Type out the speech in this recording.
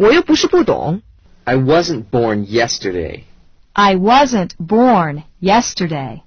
我又不是不懂。I wasn't born yesterday. I wasn't born yesterday.